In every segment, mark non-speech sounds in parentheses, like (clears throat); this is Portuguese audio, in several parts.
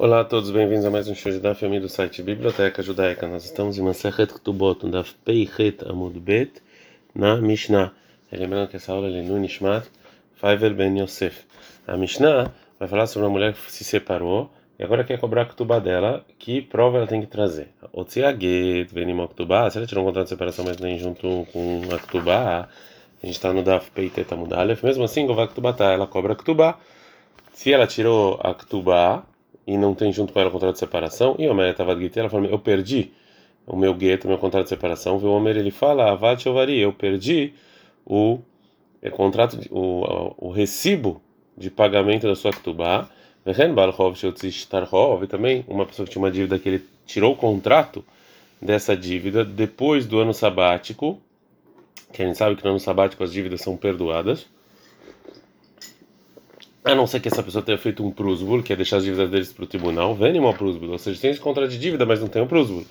Olá a todos, bem-vindos a mais um show de Daf Yomi do site Biblioteca Judaica. Nós estamos em Masechet Ketubot, no Daf Peichet Amud Bet, na Mishnah. Lembrando que essa aula é no Nishmat Faivel Ben Yosef. A Mishnah vai falar sobre uma mulher que se separou e agora quer cobrar a Ketubá dela. Que prova ela tem que trazer? Otziaget Venim Ketubá, se ela tirou um contrato de separação, mas nem junto com a Ketubá, a gente está no Daf Peichet Amud Aleph, mesmo assim, Gová Ketubá tá, ela cobra a Ketubá. Se ela tirou a Ketubá, e não tem junto com ela o contrato de separação, e o Omer estava de ela falou: Eu perdi o meu gueto, meu contrato de separação. O Omer ele fala: Avad Chovari, eu perdi o, o contrato, o, o recibo de pagamento da sua Ktubá. Também uma pessoa que tinha uma dívida que ele tirou o contrato dessa dívida depois do ano sabático, que a gente sabe que no ano sabático as dívidas são perdoadas a não ser que essa pessoa tenha feito um prusbul, que é deixar as dívidas deles para o tribunal, vem uma prusbul, ou seja, tem esse contrato de dívida, mas não tem um prusbul.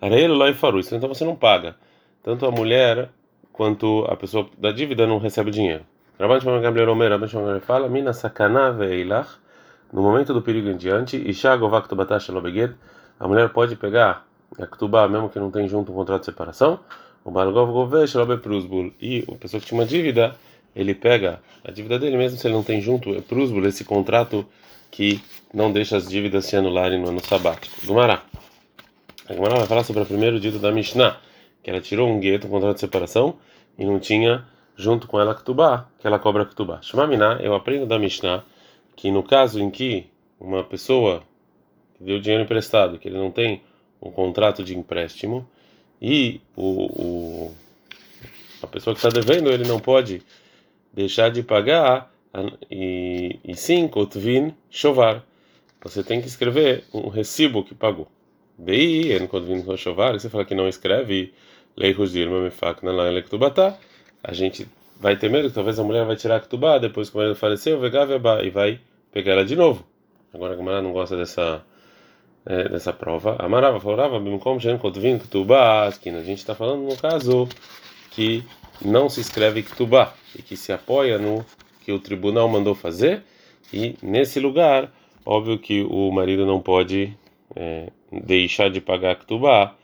Areelo lá e faru, então você não paga. Tanto a mulher quanto a pessoa da dívida não recebe dinheiro. Rabban Shimon Gamliel Omer, Rabban Shimon fala, mina sakana veilach, no momento do perigo em diante, isha govak tubatash beged, a mulher pode pegar a ktubá, mesmo que não tem junto um contrato de separação, o balgov govesh prusbul, e a pessoa que tinha uma dívida, ele pega a dívida dele, mesmo se ele não tem junto, é prúsbulo, esse contrato que não deixa as dívidas se anularem no ano sabático. Gumará. A Gumará vai falar sobre o primeiro dito da Mishnah, que ela tirou um gueto, um contrato de separação, e não tinha junto com ela Ktubá, que ela cobra Ktubá. Shmaminá, eu aprendo da Mishnah que no caso em que uma pessoa deu dinheiro emprestado, que ele não tem um contrato de empréstimo, e o, o a pessoa que está devendo, ele não pode deixar de pagar e, e sim, kotvin chovar. Você tem que escrever um recibo que pagou. Daí, en kotvin chovar, você fala que não escreve, leihus dirma mefak na lektubatá. A gente vai ter medo que talvez a mulher vai tirar a ktubá depois que o marido faleceu, e vai pegar ela de novo. Agora a mulher não gosta dessa é, dessa prova. Amarava falava, como jen kotvin ktubá, a gente está falando no caso que não se escreve ktubá e que se apoia no que o tribunal mandou fazer. E nesse lugar óbvio que o marido não pode é, deixar de pagar ktubá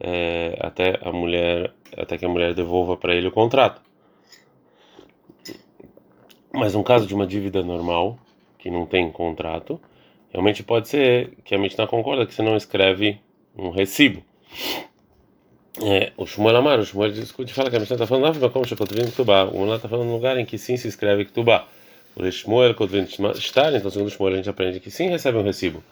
é, até a mulher até que a mulher devolva para ele o contrato. Mas no caso de uma dívida normal que não tem contrato realmente pode ser que a Mishnah concorda que você não escreve um recibo é, o Shmuel Amar, o Shmuel discute fala que a Mishnah está falando, não, como Shekotvin Ktubá. O Mulá está falando no lugar em que sim se escreve Ktubá. O Shmuel Kotvin Shtar, então segundo o Shmuel a gente aprende que sim recebe um recibo.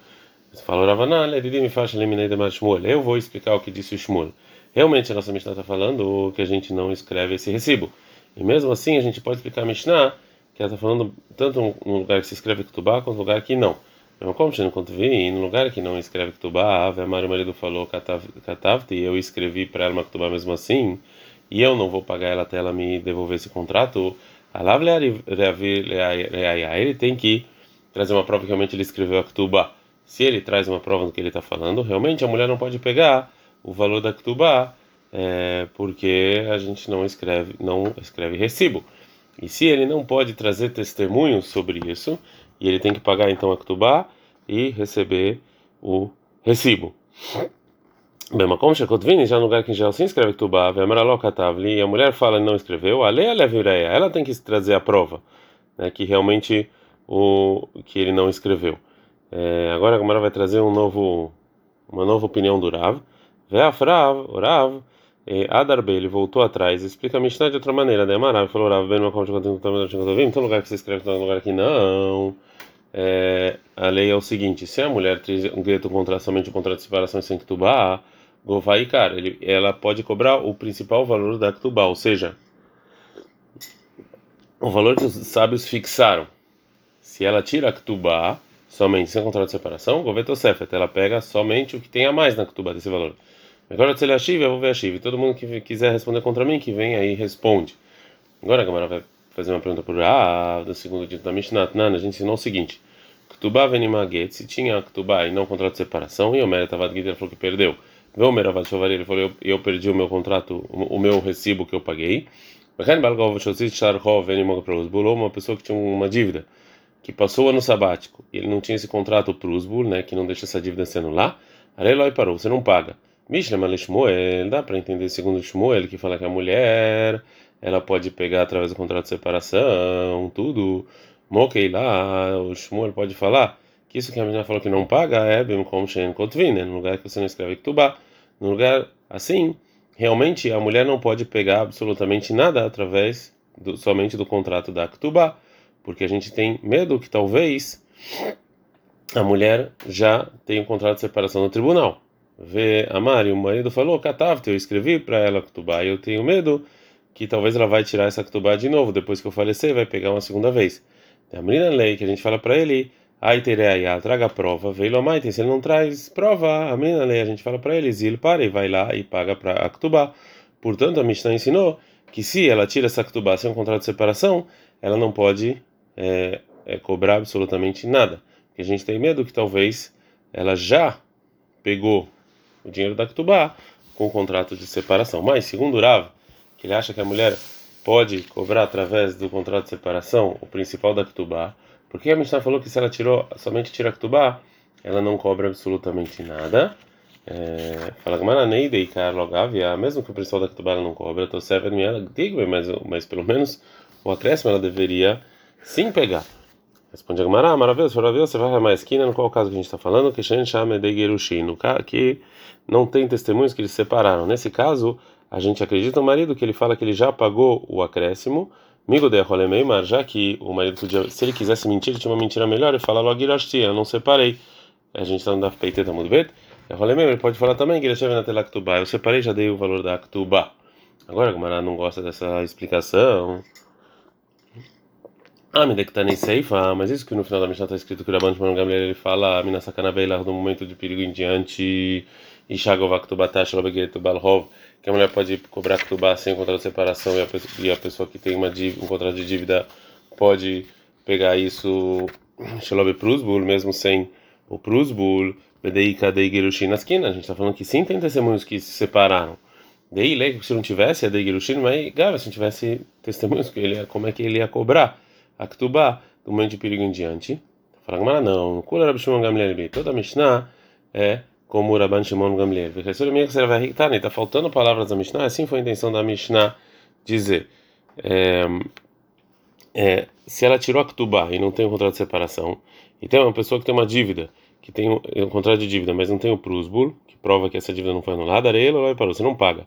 Fala, Ravaná, Leridi me faz eliminei de Shmuel. Eu vou explicar o que disse o Shmuel. Realmente a nossa Mishnah está falando que a gente não escreve esse recibo. E mesmo assim a gente pode explicar a Mishnah que ela está falando tanto no lugar que se escreve Ktubá quanto no lugar que não. Então, como se não vi, no lugar que não escreve Ktubá, Ave Amar, o marido falou Katavti, eu escrevi para ela uma Ktubá mesmo assim, e eu não vou pagar ela até ela me devolver esse contrato, ele tem que trazer uma prova que realmente ele escreveu a Ktubá. Se ele traz uma prova do que ele está falando, realmente a mulher não pode pegar o valor da Ktubá, é, porque a gente não escreve, não escreve recibo. E se ele não pode trazer testemunhos sobre isso, e ele tem que pagar então a Ktubá e receber o recibo. Bem, como Shekotvini, já no lugar que já se inscreve Ktubá, e a mulher fala não escreveu, a lei ela tem que trazer a prova, né, que realmente o que ele não escreveu. É, agora a Gamara vai trazer um novo, uma nova opinião do Rav. Veafrav, Rav, Adarbe, ele voltou atrás, explica a Mishnah de outra maneira. Né? falou, Rav, bem no então lugar que você escreve, então lugar que não. É, a lei é o seguinte: se a mulher tem um direito contra somente um contrato de separação sem ktubá, govai cara, ele, ela pode cobrar o principal valor da ktubá, ou seja, o valor que os sábios fixaram. Se ela tira a ktubá somente sem contrato de separação, govetosefet, ela pega somente o que tem a mais na ktubá desse valor. Agora, se ele Shiva, eu vou ver a Shiva. Todo mundo que quiser responder contra mim, que vem aí responde. Agora a Gamara vai fazer uma pergunta por Ah, do segundo dito da Mishnah. Nana, a gente ensinou o seguinte: Ktubá venimaget, se tinha Ktubá e não contrato de separação, e o Mera Tavad Gita falou que perdeu. Veu Mera Vachovari, ele falou: eu, eu perdi o meu contrato, o, meu recibo que eu paguei. Uma pessoa que tinha uma dívida que passou o ano sabático e ele não tinha esse contrato prusbul, né, que não deixa essa dívida se anular, Areloi parou, você não paga. Mishnah Shmuel, dá para entender segundo Shmuel, que fala que a mulher ela pode pegar através do contrato de separação, tudo. Mokei lá, o Shmuel pode falar que isso que a menina falou que não paga é bem como Shen Kotvin, né? no lugar que você não escreve Ktubá. No lugar assim, realmente a mulher não pode pegar absolutamente nada através do, somente do contrato da Ktubá, porque a gente tem medo que talvez a mulher já tenha um contrato de separação no tribunal vê a Mari, o marido falou, Catavte, eu escrevi para ela Ktubá, e eu tenho medo que talvez ela vai tirar essa Ktubá de novo, depois que eu falecer, vai pegar uma segunda vez. A menina lei que a gente fala para ele, Aitereia, traga a prova, veio a se ele não traz prova, a menina lei, a gente fala para ele, Zil para e vai lá e paga para a Ktubá. Portanto, a Mishnah ensinou que se ela tira essa Ktubá sem um contrato de separação, ela não pode é, é, cobrar absolutamente nada. Porque a gente tem medo que talvez ela já pegou o dinheiro da Ktubá com o contrato de separação. Mas, segundo o Rav, que ele acha que a mulher pode cobrar através do contrato de separação o principal da Ktubá, porque a Mishnah falou que se ela tirou somente tira a Ktubá, ela não cobra absolutamente nada. É, fala que Carlogavia, mesmo que o principal da Ktubá ela não cobra, então serve mas, mas pelo menos o acréscimo ela deveria sim pegar. Responde a Gamara, maravilhoso, maravilhoso, você vai a esquina, no qual caso que a gente está falando, que Shen chama de Gerushin, que não tem testemunhos que eles separaram. Nesse caso, a gente acredita no marido que ele fala que ele já pagou o acréscimo, Migo de Rolemeimar, já que o marido podia, se ele quisesse mentir, ele tinha uma mentira melhor, ele fala logo Irashti, eu não separei. A gente está no Daf Peiteta muito bem. Rolemeimar, ele pode falar também que ele na tela Ktubá, eu separei, já dei o valor da Ktubá. Agora, ela não gosta dessa explicação. Ah, me nem Seifa, mas isso que no final da Mishnah está escrito que o Rabban de Gamliel ele fala, Mina Sakana do momento de perigo em diante e Balhov, que a mulher pode cobrar Ktubá sem contrato de separação e a, pessoa, e a pessoa que tem uma dívida, um contrato de dívida pode pegar isso (clears throat) Shelob Prusbul, mesmo sem o Prusbul, Bedei Kadei Gerushin na esquina. A gente está falando que sim tem testemunhos que se separaram. Daí, se não tivesse a Dei Gerushin, mas Gava, se não tivesse testemunhos, ele ia, como é que ele ia cobrar a do momento de perigo em diante? Fala, mas não, Kula Rabi Shimon Gamliel Toda a Mishnah é como o Rabban Shimon Gamliel. Está faltando palavras da Mishnah, assim foi a intenção da Mishnah dizer. É, é, se ela tirou a e não tem um contrato de separação, e tem uma pessoa que tem uma dívida, que tem um, um contrato de dívida, mas não tem o Prusbul, que prova que essa dívida não foi anulada, ela vai para você não paga.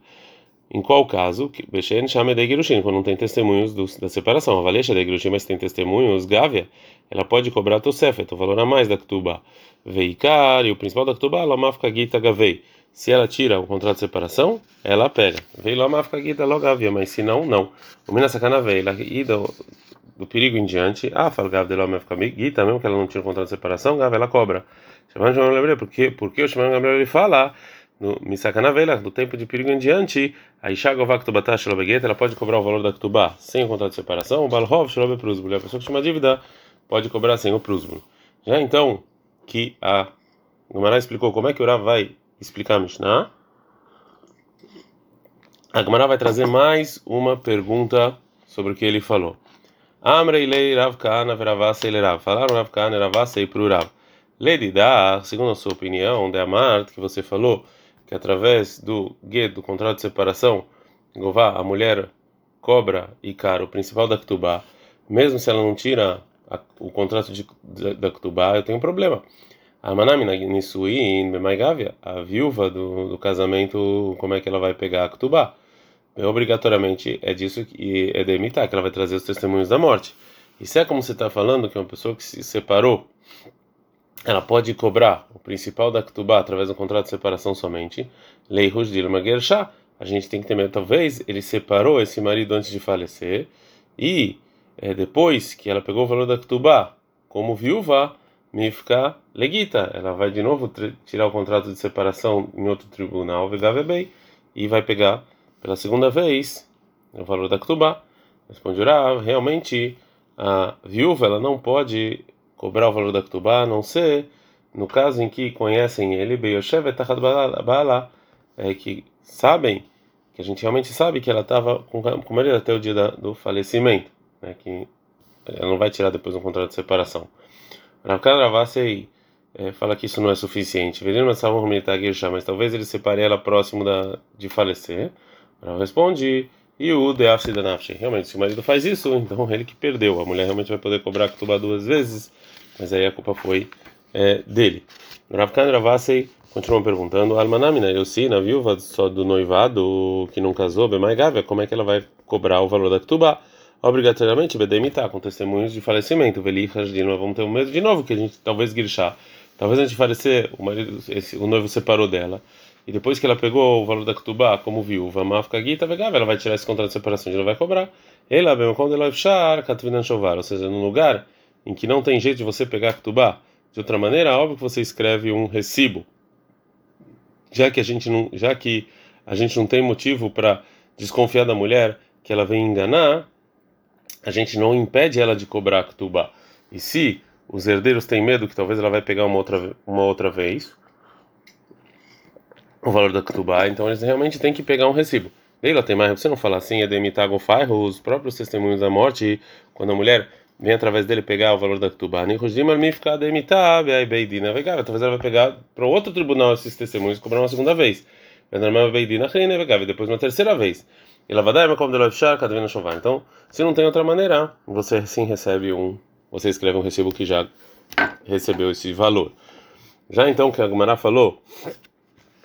Em qual caso, Beshen chama de Gerushin, quando não tem testemunhos do, da separação. A Valesha de Gerushin, mas tem testemunhos, Gávia, ela pode cobrar Tosefet, o valor a mais da Ktuba. Veikar, e o principal da Ktuba, Lamafka Gita Gavei. Se ela tira o contrato de separação, ela pega. Vei Lamafka Gita Logavia, mas se não, não. O Mina Sakana Vei, e do, perigo em diante, ah, fala Gav de Lamafka Gita, mesmo que ela não tira o contrato de separação, Gav, ela cobra. Chamando de Gabriel, porque, porque o Shimon Gabriel ele fala no Misakanaveila, do tempo de perigo em diante, a Ishagová Ktubata Shalobeget, ela pode cobrar o valor da Ktubá sem o contrato de separação, o Balhov Shalobe Prusbul, a pessoa que chama dívida pode cobrar sem o Prusbul. Já então, que a Gemara explicou como é que o Rav vai explicar a Mishnah, a Gemara vai trazer mais uma pergunta sobre o que ele falou. Amrei lei Rav Kana veravasei Rav. Falaram Rav Kana veravasei para o Rav. Lady da, segundo a sua opinião, de Amart, que você falou, que através do guet, do contrato de separação, Gová, a mulher cobra e cara o principal da Ktubá, mesmo se ela não tira a, o contrato de, da, da Ktubá, eu tenho um problema. A Manami Nisuin Bemaigavia, a viúva do, do casamento, como é que ela vai pegar a Ktubá? Obrigatoriamente é disso que é de imitar, que ela vai trazer os testemunhos da morte. E se é como você está falando, que é uma pessoa que se separou ela pode cobrar o principal da Ktubá através do contrato de separação somente. Lei Rusdilma Gershá. A gente tem que temer, talvez ele separou esse marido antes de falecer e é, depois que ela pegou o valor da Ktubá como viúva, me ficar legita. Ela vai de novo tirar o contrato de separação em outro tribunal, bem e vai pegar pela segunda vez o valor da Ktubá. Responde realmente a viúva ela não pode cobrar o valor da Ktubá, a não ser no caso em que conhecem ele, Beyoshev Etachad Baala, é que sabem, que a gente realmente sabe que ela estava com, com ele até o dia da, do falecimento, né, que ela não vai tirar depois um contrato de separação. Ravkan Ravasei é, fala que isso não é suficiente. Mas talvez ele separe ela próximo da, de falecer. Ela responde, e o Deafsi da Nafshi. Realmente, se o marido faz isso, então ele que perdeu. A mulher realmente vai poder cobrar a Ketubá duas vezes, mas aí a culpa foi é, dele. Ravkan Ravasei continua perguntando: Almanamina, eu sim, na viúva só do noivado que não casou, Bemai Gávia, como é que ela vai cobrar o valor da Ketubá? Obrigatoriamente, Bedemita, com testemunhos de falecimento. Velichas de vamos ter um medo de novo, que a gente talvez guirchar. Talvez a gente falecer, o marido, esse, o noivo separou dela. E depois que ela pegou o valor da Ketubá como viúva, Mafka Gita Vegava, ela vai tirar esse contrato de separação, ela vai cobrar. Ela, bem, quando ela fechar, Katvinan Chovar, ou seja, num lugar em que não tem jeito de você pegar Ketubá, de outra maneira, óbvio que você escreve um recibo. Já que a gente não, já que a gente não tem motivo para desconfiar da mulher que ela vem enganar, a gente não impede ela de cobrar Ketubá. E se os herdeiros têm medo que talvez ela vai pegar uma outra, uma outra vez o valor da Ketubá, então eles realmente têm que pegar um recibo. Leila tem mais, você não fala assim, é demitago fairo, os próprios testemunhos da morte, quando a mulher vem através dele pegar o valor da Ketubá, talvez ela vai pegar para outro tribunal esses testemunhos e cobrar uma segunda vez. Depois uma terceira vez. Como Então, se não tem outra maneira, você sim recebe um, você escreve um recibo que já recebeu esse valor. Já então que a Gumara falou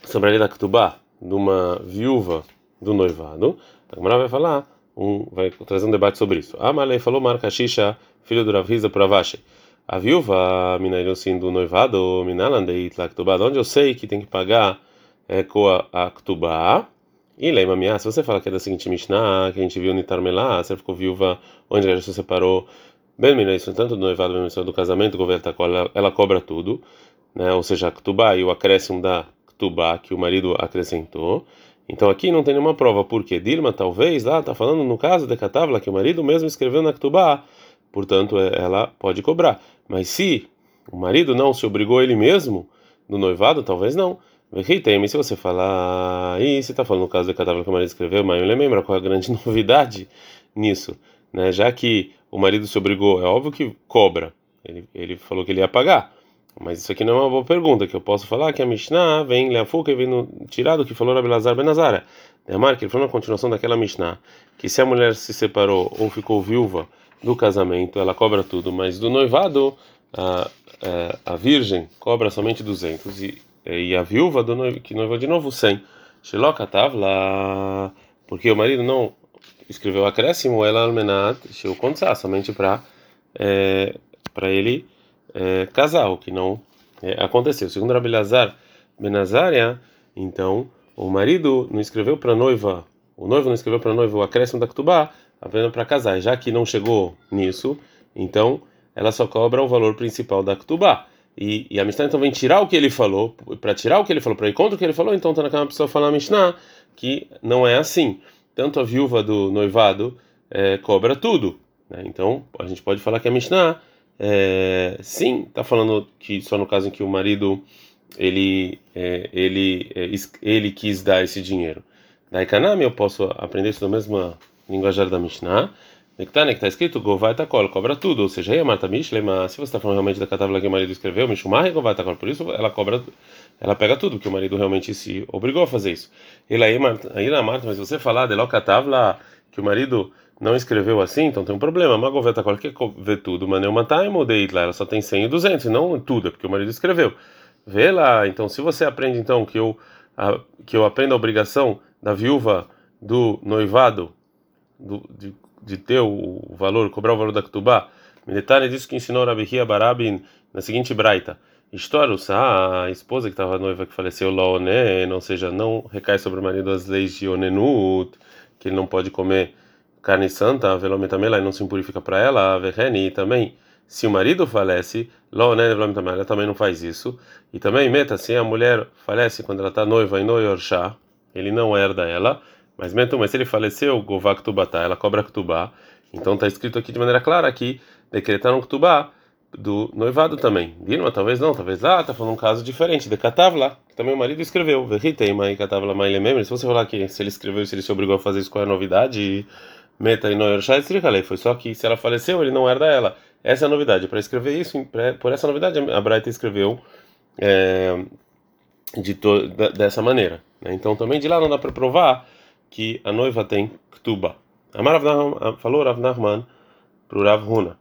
sobre a lei da Ketubá, de uma viúva do noivado, a Gemara vai falar, um, vai trazer um debate sobre isso. A Malei falou, Marca Shisha, filho do Ravisa Pravashi. A viúva, Minairosim, do noivado, Minalandeit la Ketubá, onde eu sei que tem que pagar é, com a, a Ketubá, e Leima Miá, se você fala que é da seguinte Mishnah, que a gente viu no Itarmelá, você ficou viúva, onde ela se separou, bem isso tanto do noivado, bem do casamento, ela, ela cobra tudo, né? ou seja, a Ketubá e o acréscimo da Ktubá que o marido acrescentou. Então aqui não tem nenhuma prova, porque Dilma talvez lá está falando no caso de Catavla que o marido mesmo escreveu na Ktubá, portanto é, ela pode cobrar. Mas se o marido não se obrigou ele mesmo no noivado, talvez não. Mas se você falar, e se está falando no caso de Catavla que o marido escreveu, mas eu lembro qual é a grande (laughs) novidade nisso, né? Já que o marido se obrigou, é óbvio que cobra. Ele, ele falou que ele ia pagar. Mas isso aqui não é uma boa pergunta, que eu posso falar que a Mishnah vem Leafuca e vem no, tirado que falou Rabelazar Benazara. Demar, que ele falou na continuação daquela Mishnah, que se a mulher se separou ou ficou viúva do casamento, ela cobra tudo, mas do noivado, a, a, é, a virgem cobra somente 200 e, e a viúva do noivo, que noivou de novo 100. Shiloka lá porque o marido não escreveu acréscimo, ela almenat, sheu somente para é, para ele é, casar, o que não é, aconteceu. Segundo Rabi Lazar Benazaria, então o marido não escreveu para a noiva, o noivo não escreveu para a noiva o acréscimo da Ketubá, apenas para casar. Já que não chegou nisso, então ela só cobra o valor principal da Ketubá. E, e, a Mishnah então vem tirar o que ele falou, para tirar o que ele falou, para ir contra o que ele falou, então naquela pessoa falar a Mishnah que não é assim. Tanto a viúva do noivado é, cobra tudo. Né? Então a gente pode falar que a Mishnah é, sim, está falando que só no caso em que o marido ele é, ele é, ele quis dar esse dinheiro. Da Ikanami eu posso aprender isso da mesma linguajar da Mishnah. Nektane, que está escrito Govai Takol, cobra tudo, ou seja, Marta Mishlema, se você está falando realmente da catáloga que o marido escreveu, Mishumar Govai Takol, por isso ela cobra, ela pega tudo, porque o marido realmente se obrigou a fazer isso. Ele aí, Marta, mas você falar de Lokatavla, que o marido não escreveu assim, então tem um problema. Magoveta qual que vê tudo, mas uma time ou lá, ela só tem 100 e 200, e não tudo, é porque o marido escreveu. Vê lá, então se você aprende então que eu a, que eu aprendo a obrigação da viúva do noivado do, de, de ter o, valor, cobrar o valor da ketubá, Militare disse que ensinou Rabihia Barabin na seguinte braita. História, a esposa que estava noiva que faleceu, Laoné, ou seja, não recai sobre o marido as leis de Onenut, que ele não pode comer carne santa, velometamela, e não se impurifica para ela, verreni, também, se o marido falece, ela também não faz isso. E também, meta, se a mulher falece quando ela está noiva em Noyorshá, ele não herda ela, mas meta, mas se ele faleceu, Govak Tubata, ela cobra Ktubá. Então está escrito aqui de maneira clara que decretaram Ktubá do noivado também. Dilma, talvez não, talvez lá, está falando um caso diferente. De Katavla, que também o marido escreveu. Verritei, mas Katavla, mas se você falar que se ele escreveu, se ele se obrigou a fazer isso, qual é a novidade? Meta e Noyer Shaitzrikalei. Foi só que se ela faleceu, ele não herda ela. Essa é a novidade. Para escrever isso, por essa novidade, a Braita escreveu é, de dessa maneira. Né? Então também de lá não dá para provar que a noiva tem Ktuba. Amar falou Rav Nachman para o Rav Huna.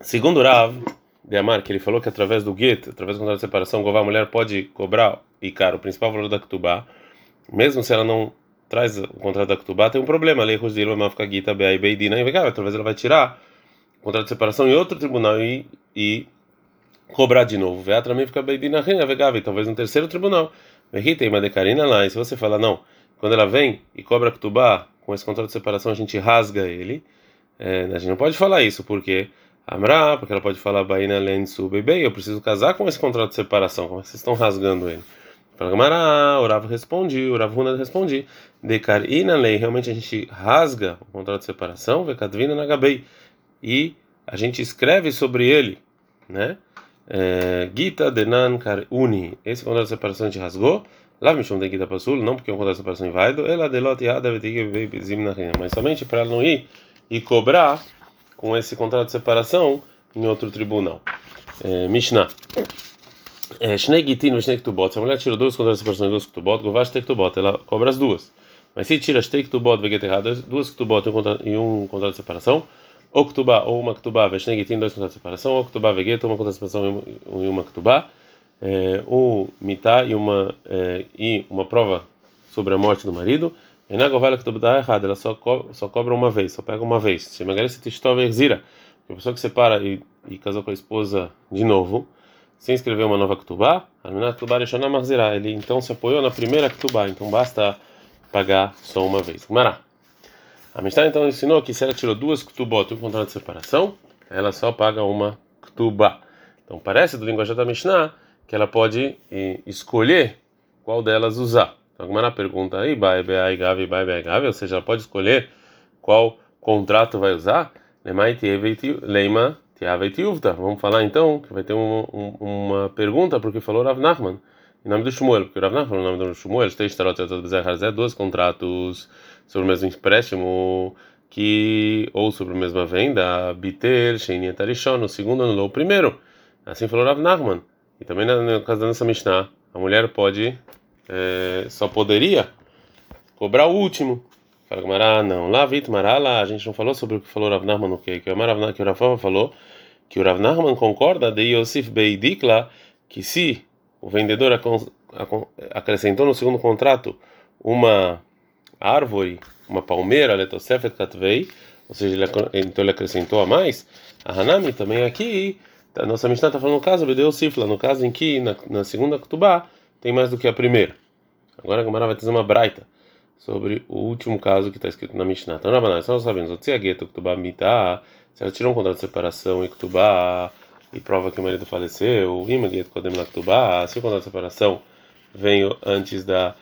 Segundo Rav de Amar, que ele falou que através do get, através do contrato de separação, a mulher pode cobrar, e cara, o principal valor da Ktubá, mesmo se ela não traz o contrato da Ktubá, tem um problema. Lei Rosdilo, Mafka Gita, Beai Beidina, e talvez ela vai tirar o contrato de separação em outro tribunal e, e cobrar de novo. Veatra também fica Beidina, e talvez no terceiro tribunal. Tem uma decarina lá, e se você falar, não, quando ela vem e cobra a Ktubá, com esse contrato de separação a gente rasga ele, é, a gente não pode falar isso, porque Amra, porque ela pode falar Baina Lensu Bebê, eu preciso casar com esse contrato de separação, como é que vocês estão rasgando ele? Fala Gamara, o Rav respondi, o Rav Huna respondi. Dekar na lei, realmente a gente rasga o contrato de separação, Vekadvina Nagabei, e a gente escreve sobre ele, né? É, Gita Denan Kar Uni, esse contrato de separação a gente rasgou. Lá me chamam de Gita Pasul, não porque é um contrato de separação inválido, ela delota Yada mas somente para ela não ir e cobrar com esse contrato de separação em outro tribunal. É, Mishnah. Shnei Gitin e Shnei Ktubot. Se a mulher tira duas contratos de separação e duas Ktubot, Govash Shnei Ktubot, ela cobra as duas. Mas se tira Shnei Ktubot e errado, duas Ktubot e um contrato de separação, ou Ktubá ou uma Ktubá, Shnei Gitin, dois contratos de separação, ou Ktubá Veget, uma contrato de separação e uma Ktubá, um Mitá e uma, e uma prova sobre a morte do marido, e na govala dá errado, ela só, só cobra uma vez, só pega uma vez. Se emagrece tistova exira, a pessoa que separa e, e casou com a esposa de novo, sem escrever uma nova ketubá. Ele então se apoiou na primeira ketubá, então basta pagar só uma vez. Mará. A Mishnah então ensinou que se ela tirou duas ketubot e um contrato de separação, ela só paga uma ketubá. Então parece do linguajar da Mishnah que ela pode escolher qual delas usar. Então, a Gemara pergunta aí, ou seja, ela pode escolher qual contrato vai usar. Leima Vamos falar então que vai ter um, um, uma pergunta porque falou Rav Nachman, em nome do Shmuel, porque o Rav Nachman, em nome do Shmuel, tem dois contratos sobre o mesmo empréstimo que ou sobre a mesma venda, Biter, Sheini Tarishon, o segundo anulou o primeiro. Assim falou Rav Nachman. E também no caso da nossa Mishnah, a mulher pode é, só poderia cobrar o último. Fala Gamara, não. Lá, lá, a gente não falou sobre o que falou Rav Nachman no que? Que o Rav o Rafa falou que o Rav Nachman concorda de Yosif Beidikla que se o vendedor acrescentou no segundo contrato uma árvore, uma palmeira, Letosefet Katvei, ou seja, ele, então ele acrescentou a mais, a Hanami também aqui, a nossa Mishnah está falando no caso, Bedeu Sifla, no caso em que na, na segunda Ketubá tem mais do que a primeira. Agora a Gemara vai trazer uma braita sobre o último caso que está escrito na Mishnah. Então, Rabanai, só sabemos, se ela tirou um contrato de separação e Ktubá e prova que o marido faleceu, se o contrato de separação veio antes da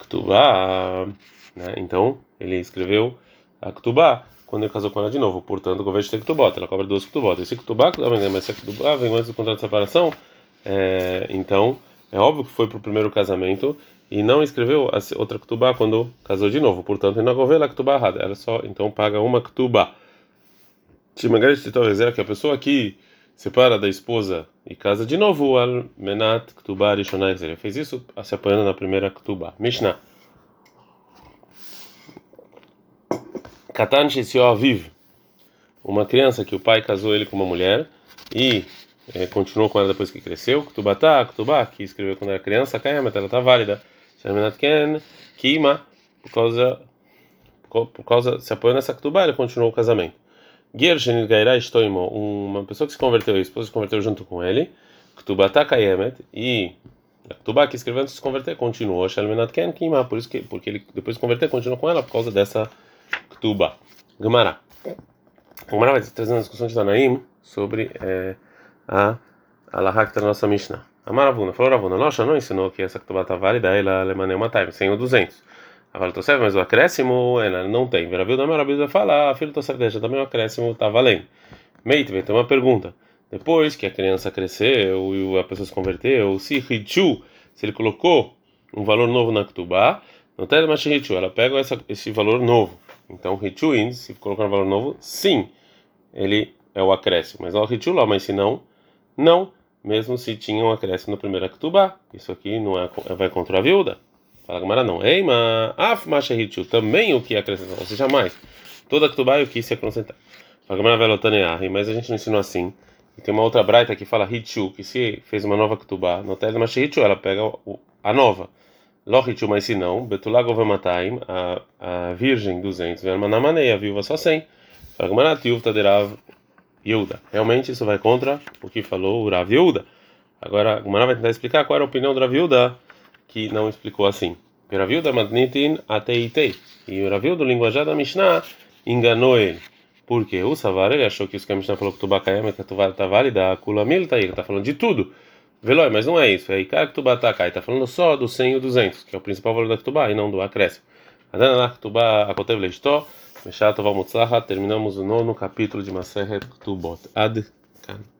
Ktubá, né? então ele escreveu a Ktubá quando ele casou com ela de novo, portanto, o governo tem Ktubot, ela cobra duas Ktubot. Esse Ktubá, mas se a Ktubá vem antes do contrato de separação, é, então é óbvio que foi para o primeiro casamento e não escreveu a outra ketubá quando casou de novo. Portanto, na govela ketubá errada. Ela só então paga uma ketubá. que a pessoa que separa da esposa e casa de novo, al menat ketubá rishonah ele fez isso se apoiando na primeira ketubá. Mishnah. Katan aviv. Uma criança que o pai casou ele com uma mulher e é, continuou com ela depois que cresceu. Ktubatá, Ktubá, que escreveu quando era criança, Kayamet, ela está válida. Shermenat Ken, Kima, por causa, por causa, se apoiou nessa Ktubá, ele continuou o casamento. Gershenit uma pessoa que se converteu, a esposa se converteu junto com ele. Ktubatá Kayamet, e a Ktubá que escreveu antes de se converter continuou. Shermenat Ken, Kima, por isso que, porque ele depois de se converter continuou com ela por causa dessa Ktubá. Gemara. Gemara vai trazer uma discussão de Tanaim sobre. É, a Alahá que está na nossa Mishnah. A Maravuna falou: Ravuna, nossa, não ensinou que essa Ketubá está válida, ela alemaneu uma time, sem o 200. Agora tô certo, mas o acréscimo ela não tem. Verabil da Marabil vai falar, filho, certo, deixa também o acréscimo está valendo. Vai ter uma pergunta. Depois que a criança cresceu e a pessoa se converteu, se Hichu, se ele colocou um valor novo na Ketubá, No Tel Mashihichu, ela pega essa, esse valor novo. Então, Hichuin, se colocar um valor novo, sim, ele é o acréscimo. Mas o Hichu lá, mas se não, não. Mesmo se tinha um acréscimo no primeiro Aktubá. Isso aqui não é, vai contra a viúva. Fala Gamara não. Ei, mas Af Mashihichu, também o que acrescentar, ou seja, mais. Toda Aktubá eu quis se acrescentar. Fala Gamara Velotaneahi, mas a gente não ensinou assim. E tem uma outra braita que fala Hichu, que se fez uma nova Aktubá, no Tel Mashihichu, ela pega a nova. Lohichu, mas se não, Betulago Vemataim, a virgem 200, Vermanamanei, a viúva só 100. Fagmanatiuv Taderav Yehuda. Realmente isso vai contra o que falou o Rav Yehuda. Agora, o Gumara vai tentar explicar qual era a opinião do Rav que não explicou assim. Yehuda Madnitin Ateitei. E o Rav Yehuda, linguajar da Mishnah, enganou ele. Porque o Savar, ele achou que isso que a Mishnah falou que Tubakayama, que a Tuvar está válida, a Kulamil está aí, ele está falando de tudo. Veloy, mas não é isso. É Ikar Ktubá Takai. Está falando só do 100 e o 200, que é o principal valor da Ktubá e não do acréscimo. Adana Ktubá Akotev Leistó. Terminamos o nono capítulo de Maseret Ktubot. Ad Kan.